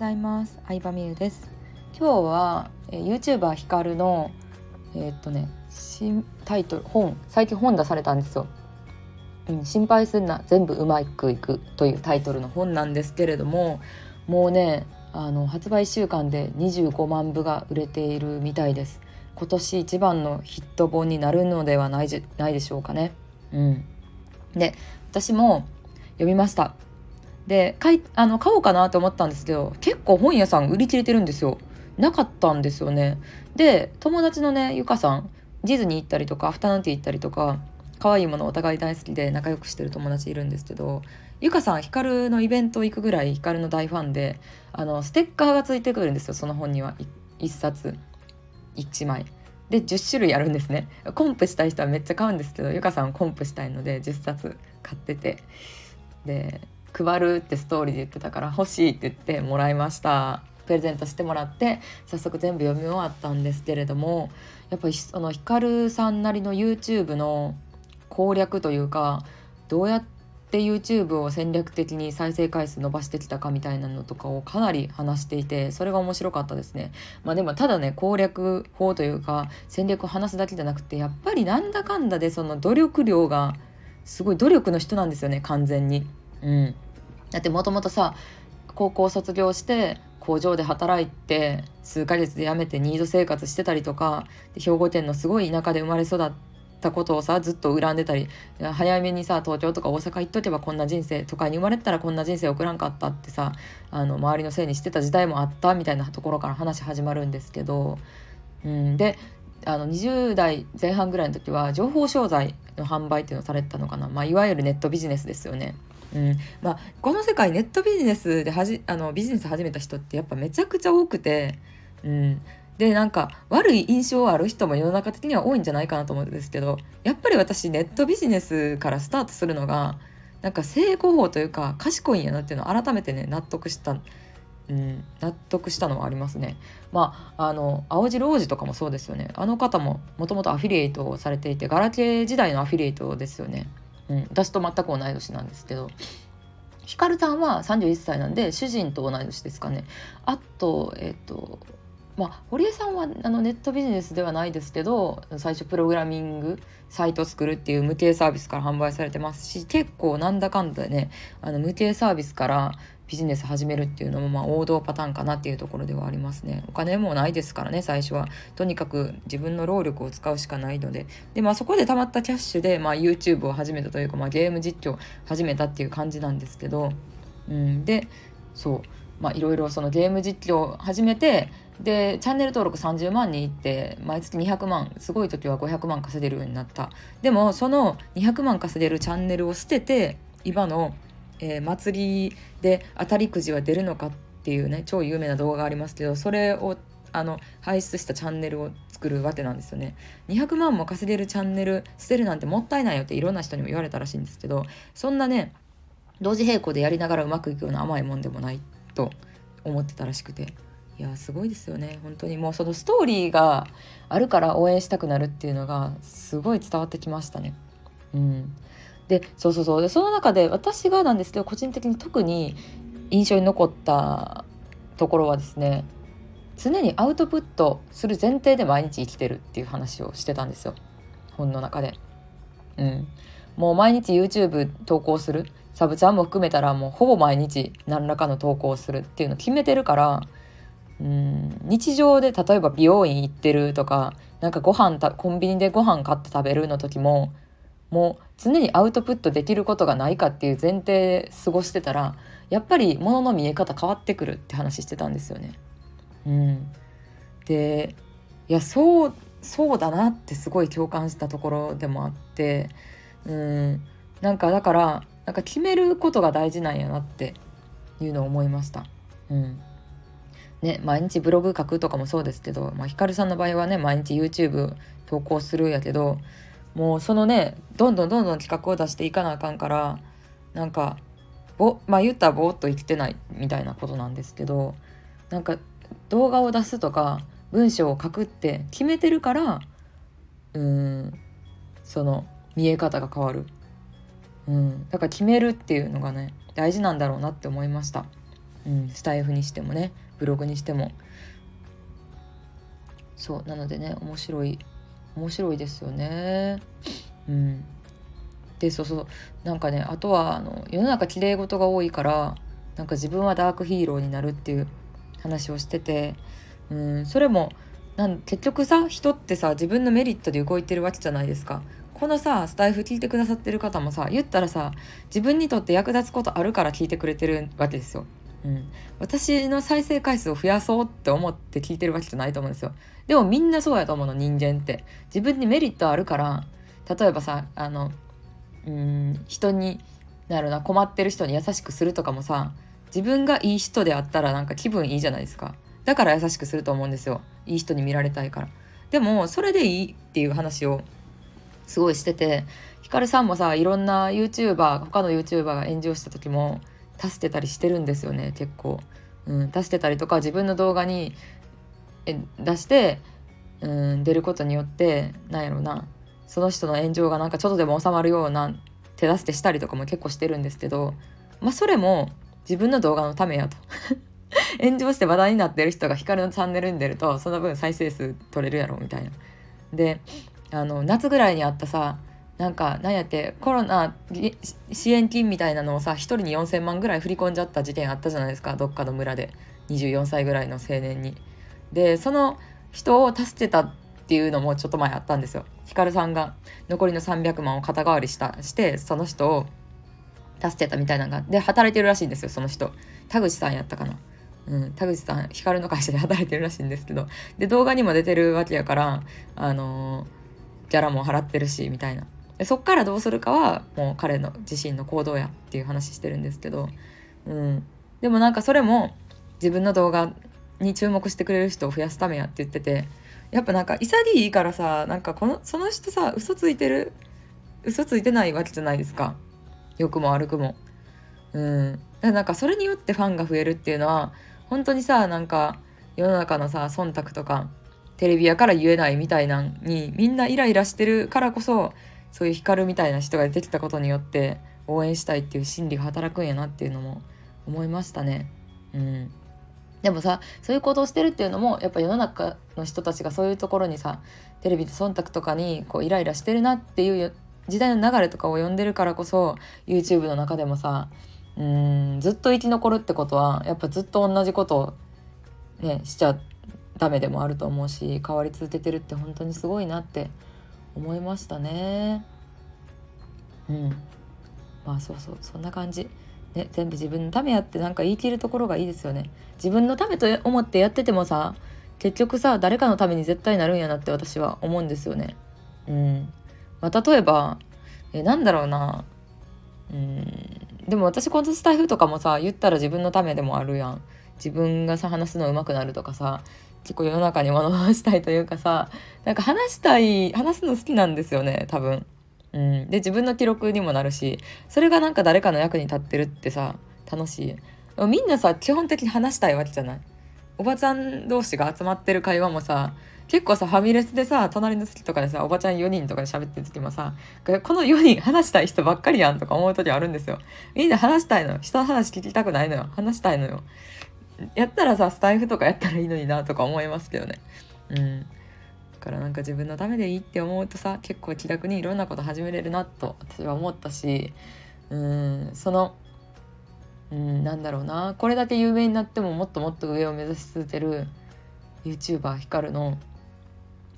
ざいます。相葉美優です。今日は、えー、YouTuber ヒカルのえー、っとね新タイトル本最近本出されたんですよ、うん、心配すんな全部うまくいくというタイトルの本なんですけれどももうねあの発売1週間で25万部が売れているみたいです。今年一番のヒット本になるのではないじないでしょうかね。うん。で私も読みました。で買いあの買おうかなと思ったんですけど結構本屋さん売り切れてるんですよ。なかったんですよね。で友達のねゆかさんディズニー行ったりとかアフタヌーンティー行ったりとか可愛いものお互い大好きで仲良くしてる友達いるんですけどゆかさんヒカルのイベント行くぐらいヒカルの大ファンであのステッカーがついてくるんですよその本には。1冊。1枚。で10種類あるんですね。コンプしたい人はめっちゃ買うんですけどゆかさんコンプしたいので10冊買ってて。で配るってストーリーで言ってたから欲しいって言ってもらいましたプレゼントしてもらって早速全部読み終わったんですけれどもやっぱりそのヒカルさんなりの YouTube の攻略というかどうやって YouTube を戦略的に再生回数伸ばしてきたかみたいなのとかをかなり話していてそれが面白かったですね。まあでもただね攻略法というか戦略を話すだけじゃなくてやっぱりなんだかんだでその努力量がすごい努力の人なんですよね完全に。うん、だってもともとさ高校卒業して工場で働いて数ヶ月で辞めてニード生活してたりとかで兵庫県のすごい田舎で生まれ育ったことをさずっと恨んでたり早めにさ東京とか大阪行っとけばこんな人生都会に生まれてたらこんな人生送らんかったってさあの周りのせいにしてた時代もあったみたいなところから話始まるんですけど、うん、であの20代前半ぐらいの時は情報商材の販売っていうのをされてたのかな、まあ、いわゆるネットビジネスですよね。うんまあ、この世界ネットビジネスではじあのビジネス始めた人ってやっぱめちゃくちゃ多くて、うん、でなんか悪い印象ある人も世の中的には多いんじゃないかなと思うんですけどやっぱり私ネットビジネスからスタートするのがなんか成功法というか賢いんやなっていうのを改めてね納得したうん、納得したのはありますね。まあ、あの青汁王子とかもそうですよね。あの方ももともとアフィリエイトをされていてガラケー時代のアフィリエイトですよね。うん、私と全く同い年なんですけどひかるさんは31歳なんで主人と同い年ですかね。あとえっ、とまあ堀江さんはあのネットビジネスではないですけど最初プログラミングサイト作るっていう無形サービスから販売されてますし結構なんだかんだねあの無形サービスからビジネス始めるっていうのもまあ王道パターンかなっていうところではありますね。お金もないですからね最初は。とにかく自分の労力を使うしかないので。でまあそこでたまったキャッシュでまあ YouTube を始めたというかまあゲーム実況始めたっていう感じなんですけど。うんでそう。まあいろいろそのゲーム実況を始めてでチャンネル登録30万人いって毎月200万すごい時は500万稼げるようになった。でもその200万稼げるチャンネルを捨てて今のえー、祭りで当たりくじは出るのかっていうね超有名な動画がありますけどそれをあの排出したチャンネルを作るわけなんですよね。200万も稼げるチャンネル捨てるなんてもったいないよっていろんな人にも言われたらしいんですけどそんなね同時並行でやりながらうまくいくような甘いもんでもないと思ってたらしくて。いやすごいですよね。本当に。もうそのストーリーがあるから応援したくなるっていうのがすごい伝わってきましたね。うん。でそうそうそう。でその中で私がなんですけど個人的に特に印象に残ったところはですね常にアウトプットする前提で毎日生きてるっていう話をしてたんですよ。本の中で。うん、もう毎日 YouTube 投稿する。サブチャンも含めたらもうほぼ毎日何らかの投稿するっていうのを決めてるからうん。日常で例えば美容院行ってるとかなんかご飯たコンビニでご飯買って食べるの時ももう常にアウトプットできることがないかっていう前提過ごしてたらやっぱり物の見え方変わってくるって話してたんですよね。うん、でいやそうそうだなってすごい共感したところでもあってうんなんかだからなんか決めることが大事なんやなっていうのを思いました。うんね、毎日ブログ書くとかもそうですけど、まあ、ひかるさんの場合はね毎日 YouTube 投稿するやけどもうそのねどんどんどんどん企画を出していかなあかんからなんかぼまあ言ったらぼーっと生きてないみたいなことなんですけどなんか動画を出すとか文章を書くって決めてるからうんその見え方が変わる、うん、だから決めるっていうのがね大事なんだろうなって思いました。うん、スタイフにしてもねブログにしてもそうなのでね面白い面白いですよねうんでそうそうなんかねあとはあの世の中綺麗事が多いからなんか自分はダークヒーローになるっていう話をしててうんそれもなん結局さ人ってさ自分のメリットで動いてるわけじゃないですか。このさスタイフ聞いてくださってる方もさ言ったらさ自分にとって役立つことあるから聞いてくれてるわけですよ。うん、私の再生回数を増やそうって思って聞いてるわけじゃないと思うんですよ。でもみんなそうやと思うの人間って。自分にメリットあるから例えばさあのうん人になるな困ってる人に優しくするとかもさ自分がいい人であったらなんか気分いいじゃないですか。だから優しくすると思うんですよいい人に見られたいからでもそれでいいっていう話をすごいしててヒカルさんもさいろんな YouTuber 他の YouTuber が炎上した時も足してたりしてるんですよね結構、うん、足してたりとか自分の動画に出してうん出ることによってなんやろうな。その人の炎上がなんかちょっとでも収まるような手助けしたりとかも結構してるんですけどまあそれも自分の動画のためやと。炎上して話題になってる人が光のチャンネルに出るとその分再生数取れるやろみたいな。であの夏ぐらいにあったさなんか何やってコロナ支援金みたいなのをさ1人に4,000万ぐらい振り込んじゃった事件あったじゃないですか。どっかの村で。24歳ぐらいの青年に。でその人を助けたっていうのもちょっと前あったんですよ。ヒカルさんが残りの300万を肩代わりしたしてその人を助けたみたいなのがで働いてるらしいんですよその人。田口さんやったかな。うん、田口さん光の会社で働いてるらしいんですけど。で動画にも出てるわけやからあのー、ギャラも払ってるしみたいな。そっからどうするかはもう彼の自身の行動やっていう話してるんですけど、うん、でもなんかそれも自分の動画に注目してくれる人を増やすためやって言っててやっぱなんか潔いからさなんかこのその人さ嘘ついてる嘘ついてないわけじゃないですか。良くも悪くも。うん、なんかそれによってファンが増えるっていうのは本当にさなんか世の中のさ忖度とかテレビやから言えないみたいなんにみんなイライラしてるからこそそういう光みたいな人が出てきたことによって応援したいっていう心理が働くんやなっていうのも思いましたね。うん、でもさそういう行動してるっていうのもやっぱ世の中の人たちがそういうところにさテレビで忖度とかにこうイライラしてるなっていう時代の流れとかを読んでるからこそ YouTube の中でもさうんずっと生き残るってことはやっぱずっと同じことをねしちゃダメでもあると思うし変わり続けてるって本当にすごいなって思いましたね。うんまあそうそうそんな感じ。ね、全部自分のためやってなんか言い切るところがいいですよね。自分のためと思ってやっててもさ結局さ誰かのために絶対なるんやなって私は思うんですよね。うん。まあ、例えばえなんだろうなうんでも私このスタイフとかもさ言ったら自分のためでもあるやん自分がさ話すの上手くなるとかさ結構世の中に物申したいというかさなんか話したい話すの好きなんですよね多分。うん、で自分の記録にもなるしそれがなんか誰かの役に立ってるってさ楽しい。みんなさ基本的に話したいわけじゃない。おばちゃん同士が集まってる会話もさ結構さファミレスでさ隣の席とかでさおばちゃん4人とかで喋ってる時もさこの4人話したい人ばっかりやんとか思う時あるんですよ。みんな話したいの人の話聞きたくないのよ。話したいのよ。やったらさスタイフとかやったらいいのになとか思いますけどね。うん。だからなんか自分のためでいいって思うとさ結構気楽にいろんなこと始めれるなと私は思ったしうん。そのうんなんだろうな。これだけ有名になってももっともっと上を目指し続ける YouTuber ヒカルの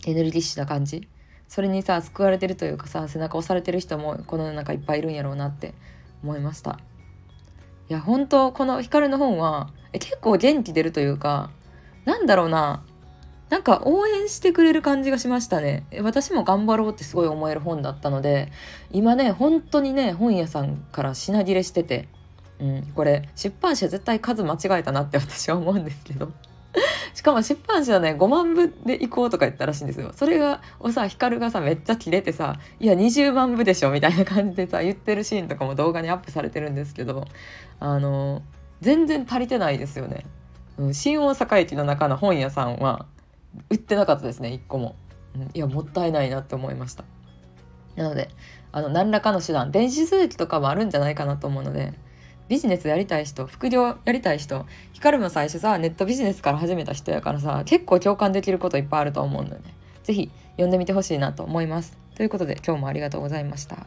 エネルギッシュな感じ。それにさ救われてるというかさ背中押されてる人もこの世の中いっぱいいるんやろうなって思いました。いや本当この光の本はえ結構元気出るというかなんだろうな。なんか応援してくれる感じがしましたね。私も頑張ろうってすごい思える本だったので今ね本当にね本屋さんから品切れしてて、うん、これ出版社絶対数間違えたなって私は思うんですけど。しかも出版社はね5万部で行こうとか言ったらしいんですよ。それがをさ光がさめっちゃキレてさ「いや20万部でしょ」みたいな感じでさ言ってるシーンとかも動画にアップされてるんですけどあの全然足りてないですよね。うん、新大阪駅の中の本屋さんは売ってなかったですね1個も、うん、いやもったいないなって思いました。なのであの何らかの手段電子書籍とかもあるんじゃないかなと思うのでビジネスやりたい人副業やりたい人ヒカルも最初さネットビジネスから始めた人やからさ結構共感できることいっぱいあると思うんだよね。是非読んでみてほしいなと思います。ということで今日もありがとうございました。